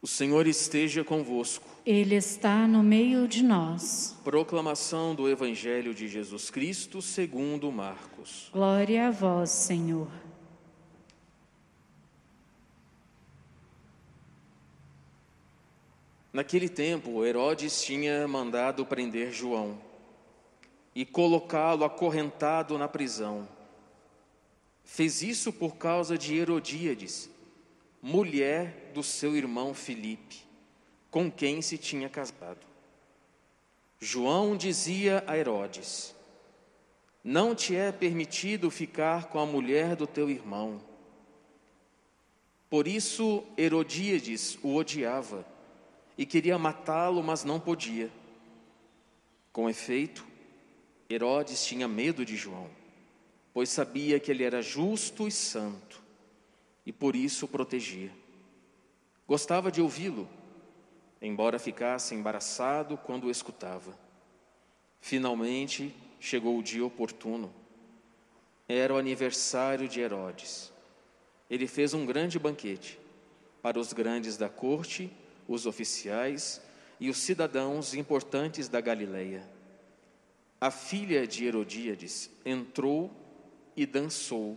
O Senhor esteja convosco. Ele está no meio de nós. Proclamação do Evangelho de Jesus Cristo segundo Marcos. Glória a vós, Senhor. Naquele tempo, Herodes tinha mandado prender João e colocá-lo acorrentado na prisão. Fez isso por causa de Herodíades mulher do seu irmão Filipe, com quem se tinha casado. João dizia a Herodes: Não te é permitido ficar com a mulher do teu irmão. Por isso Herodíades o odiava e queria matá-lo, mas não podia. Com efeito, Herodes tinha medo de João, pois sabia que ele era justo e santo e por isso o protegia. Gostava de ouvi-lo, embora ficasse embaraçado quando o escutava. Finalmente chegou o dia oportuno. Era o aniversário de Herodes. Ele fez um grande banquete para os grandes da corte, os oficiais e os cidadãos importantes da Galileia. A filha de Herodíades entrou e dançou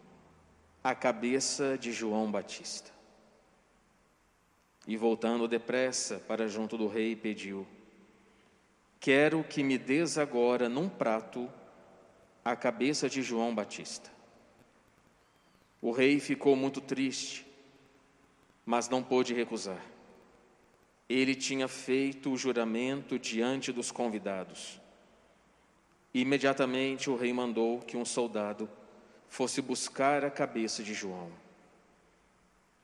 a cabeça de João Batista. E voltando depressa para junto do rei, pediu: Quero que me des agora num prato a cabeça de João Batista. O rei ficou muito triste, mas não pôde recusar. Ele tinha feito o juramento diante dos convidados. Imediatamente o rei mandou que um soldado fosse buscar a cabeça de João.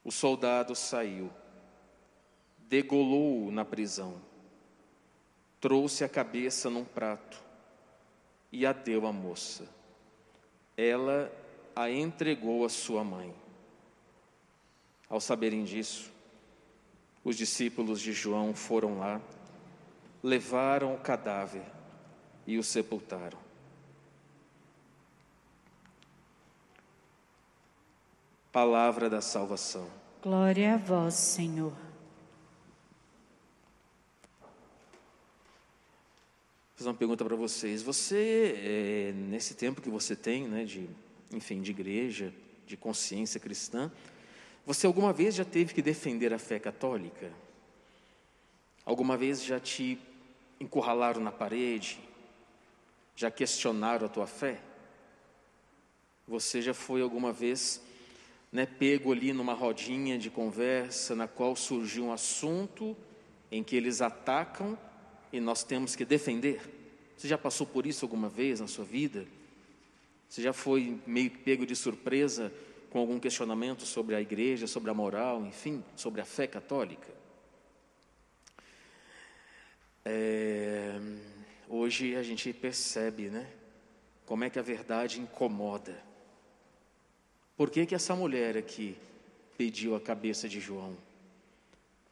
O soldado saiu, degolou-o na prisão, trouxe a cabeça num prato e a deu à moça. Ela a entregou à sua mãe. Ao saberem disso, os discípulos de João foram lá, levaram o cadáver e o sepultaram. Palavra da salvação. Glória a vós, Senhor. Vou fazer uma pergunta para vocês. Você, é, nesse tempo que você tem, né, de, enfim, de igreja, de consciência cristã, você alguma vez já teve que defender a fé católica? Alguma vez já te encurralaram na parede? Já questionaram a tua fé? Você já foi alguma vez né, pego ali numa rodinha de conversa na qual surgiu um assunto em que eles atacam e nós temos que defender. Você já passou por isso alguma vez na sua vida? Você já foi meio pego de surpresa com algum questionamento sobre a igreja, sobre a moral, enfim, sobre a fé católica? É, hoje a gente percebe, né? Como é que a verdade incomoda. Por que, que essa mulher aqui pediu a cabeça de João?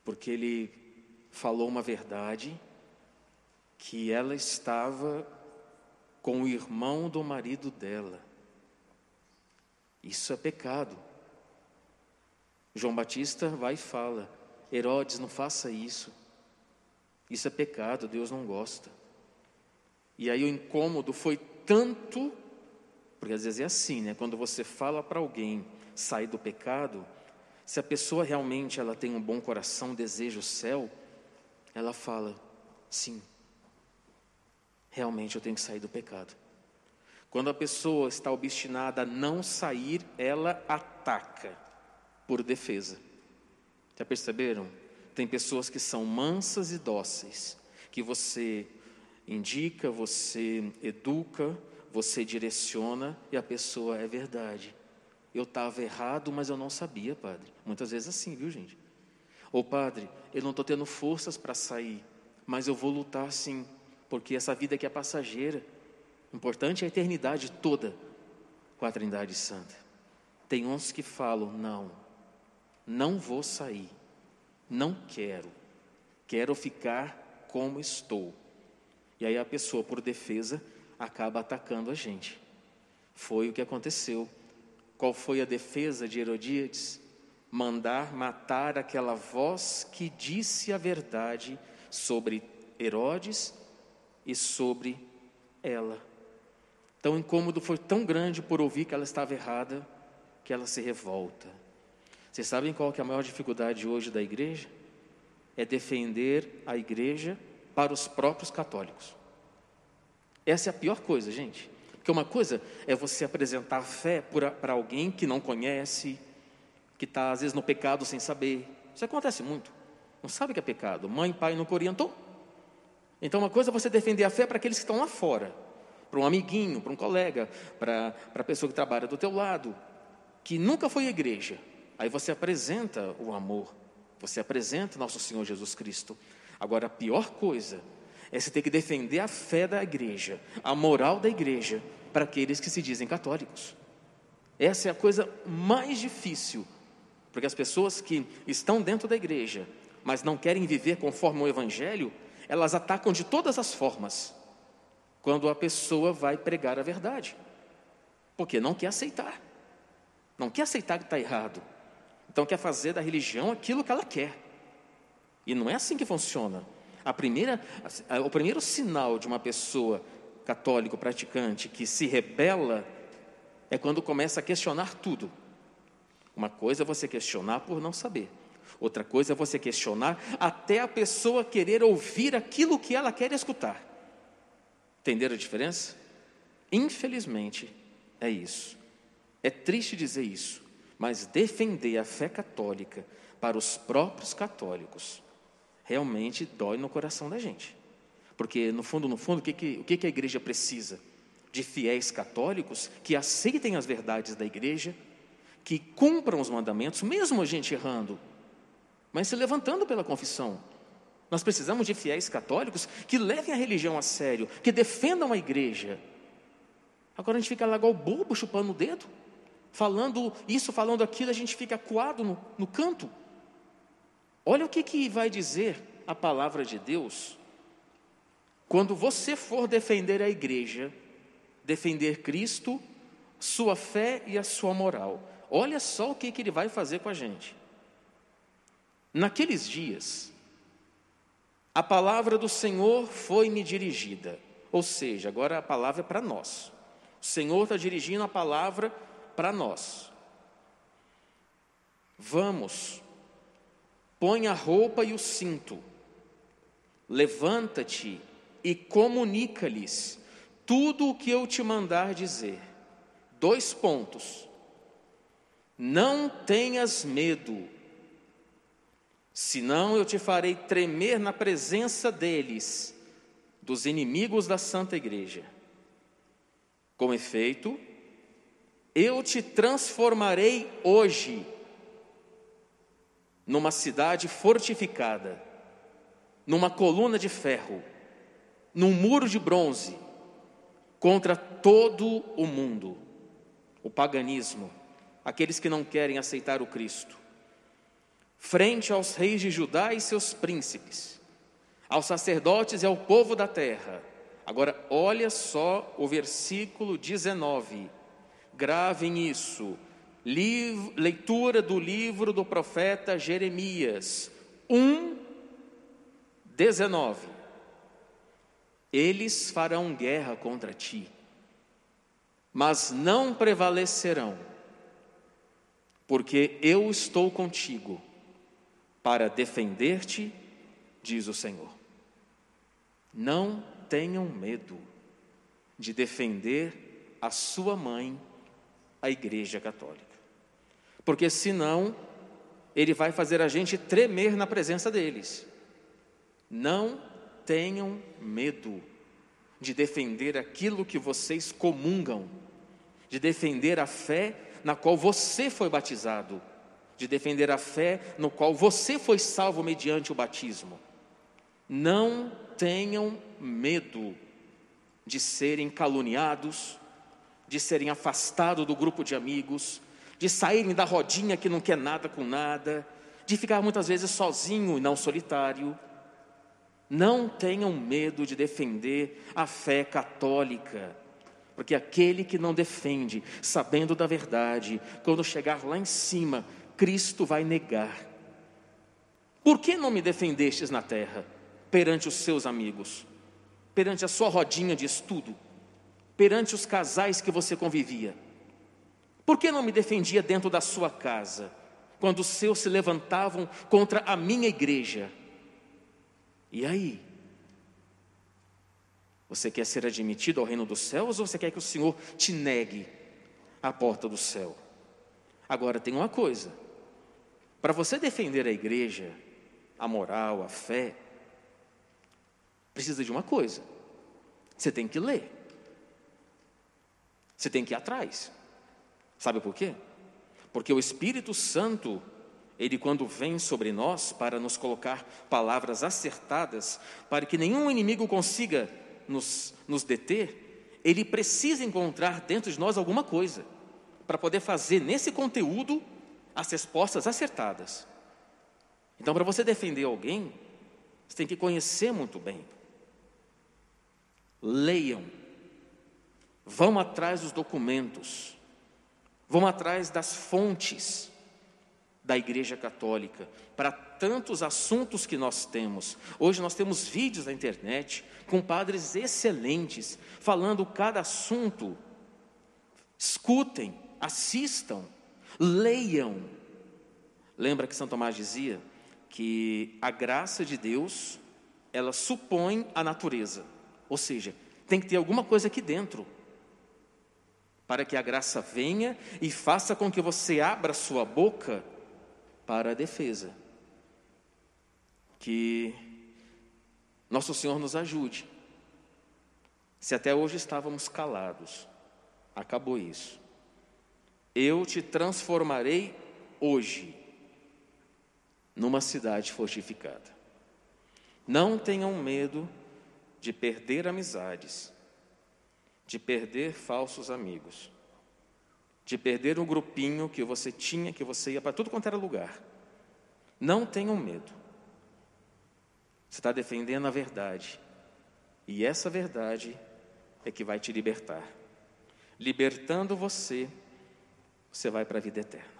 Porque ele falou uma verdade que ela estava com o irmão do marido dela. Isso é pecado. João Batista vai e fala: Herodes, não faça isso. Isso é pecado, Deus não gosta. E aí o incômodo foi tanto porque às vezes é assim, né? Quando você fala para alguém sair do pecado, se a pessoa realmente ela tem um bom coração, deseja o céu, ela fala: sim, realmente eu tenho que sair do pecado. Quando a pessoa está obstinada a não sair, ela ataca por defesa. Já perceberam? Tem pessoas que são mansas e dóceis, que você indica, você educa, você direciona e a pessoa é verdade. Eu estava errado, mas eu não sabia, padre. Muitas vezes assim, viu, gente? Ô padre, eu não estou tendo forças para sair, mas eu vou lutar sim, porque essa vida aqui é passageira. O importante é a eternidade toda com a Trindade Santa. Tem uns que falam: não, não vou sair, não quero, quero ficar como estou. E aí a pessoa, por defesa, acaba atacando a gente. Foi o que aconteceu. Qual foi a defesa de Herodíades? Mandar matar aquela voz que disse a verdade sobre Herodes e sobre ela. Então o incômodo foi tão grande por ouvir que ela estava errada, que ela se revolta. Vocês sabem qual é a maior dificuldade hoje da igreja? É defender a igreja para os próprios católicos. Essa é a pior coisa, gente. Porque uma coisa é você apresentar fé para alguém que não conhece, que está às vezes no pecado sem saber. Isso acontece muito. Não sabe que é pecado. Mãe, pai não orientou. Então, uma coisa é você defender a fé para aqueles que estão lá fora, para um amiguinho, para um colega, para, para a pessoa que trabalha do teu lado, que nunca foi à igreja. Aí você apresenta o amor, você apresenta nosso Senhor Jesus Cristo. Agora, a pior coisa é você ter que defender a fé da igreja, a moral da igreja, para aqueles que se dizem católicos. Essa é a coisa mais difícil, porque as pessoas que estão dentro da igreja, mas não querem viver conforme o Evangelho, elas atacam de todas as formas, quando a pessoa vai pregar a verdade, porque não quer aceitar, não quer aceitar que está errado, então quer fazer da religião aquilo que ela quer, e não é assim que funciona. A primeira, o primeiro sinal de uma pessoa católico praticante que se rebela é quando começa a questionar tudo. Uma coisa é você questionar por não saber. Outra coisa é você questionar até a pessoa querer ouvir aquilo que ela quer escutar. Entenderam a diferença? Infelizmente, é isso. É triste dizer isso, mas defender a fé católica para os próprios católicos realmente dói no coração da gente. Porque, no fundo, no fundo, o que, que, o que, que a igreja precisa? De fiéis católicos que aceitem as verdades da igreja, que cumpram os mandamentos, mesmo a gente errando, mas se levantando pela confissão. Nós precisamos de fiéis católicos que levem a religião a sério, que defendam a igreja. Agora a gente fica lá igual bobo, chupando o dedo, falando isso, falando aquilo, a gente fica coado no, no canto. Olha o que, que vai dizer a palavra de Deus quando você for defender a igreja, defender Cristo, sua fé e a sua moral. Olha só o que, que ele vai fazer com a gente. Naqueles dias, a palavra do Senhor foi-me dirigida, ou seja, agora a palavra é para nós. O Senhor está dirigindo a palavra para nós. Vamos, põe a roupa e o cinto, levanta-te e comunica-lhes tudo o que eu te mandar dizer. Dois pontos. Não tenhas medo, senão eu te farei tremer na presença deles, dos inimigos da Santa Igreja. Com efeito, eu te transformarei hoje numa cidade fortificada, numa coluna de ferro, num muro de bronze, contra todo o mundo, o paganismo, aqueles que não querem aceitar o Cristo, frente aos reis de Judá e seus príncipes, aos sacerdotes e ao povo da terra. Agora, olha só o versículo 19, gravem isso, leitura do livro do profeta Jeremias 1, 19. Eles farão guerra contra ti, mas não prevalecerão, porque eu estou contigo para defender-te, diz o Senhor. Não tenham medo de defender a sua mãe, a Igreja Católica porque senão ele vai fazer a gente tremer na presença deles. Não tenham medo de defender aquilo que vocês comungam, de defender a fé na qual você foi batizado, de defender a fé no qual você foi salvo mediante o batismo. Não tenham medo de serem caluniados, de serem afastados do grupo de amigos, de saírem da rodinha que não quer nada com nada, de ficar muitas vezes sozinho e não solitário. Não tenham medo de defender a fé católica, porque aquele que não defende, sabendo da verdade, quando chegar lá em cima, Cristo vai negar. Por que não me defendestes na terra, perante os seus amigos, perante a sua rodinha de estudo, perante os casais que você convivia? Por que não me defendia dentro da sua casa, quando os seus se levantavam contra a minha igreja? E aí? Você quer ser admitido ao reino dos céus ou você quer que o Senhor te negue a porta do céu? Agora tem uma coisa: para você defender a igreja, a moral, a fé, precisa de uma coisa: você tem que ler, você tem que ir atrás. Sabe por quê? Porque o Espírito Santo, ele quando vem sobre nós para nos colocar palavras acertadas, para que nenhum inimigo consiga nos, nos deter, ele precisa encontrar dentro de nós alguma coisa, para poder fazer nesse conteúdo as respostas acertadas. Então, para você defender alguém, você tem que conhecer muito bem. Leiam, vão atrás dos documentos, Vão atrás das fontes da Igreja Católica para tantos assuntos que nós temos. Hoje nós temos vídeos na internet com padres excelentes falando cada assunto. Escutem, assistam, leiam. Lembra que São Tomás dizia que a graça de Deus, ela supõe a natureza. Ou seja, tem que ter alguma coisa aqui dentro para que a graça venha e faça com que você abra sua boca para a defesa. Que nosso Senhor nos ajude. Se até hoje estávamos calados, acabou isso. Eu te transformarei hoje numa cidade fortificada. Não tenham medo de perder amizades de perder falsos amigos, de perder um grupinho que você tinha, que você ia para tudo quanto era lugar. Não tenham medo. Você está defendendo a verdade. E essa verdade é que vai te libertar. Libertando você, você vai para a vida eterna.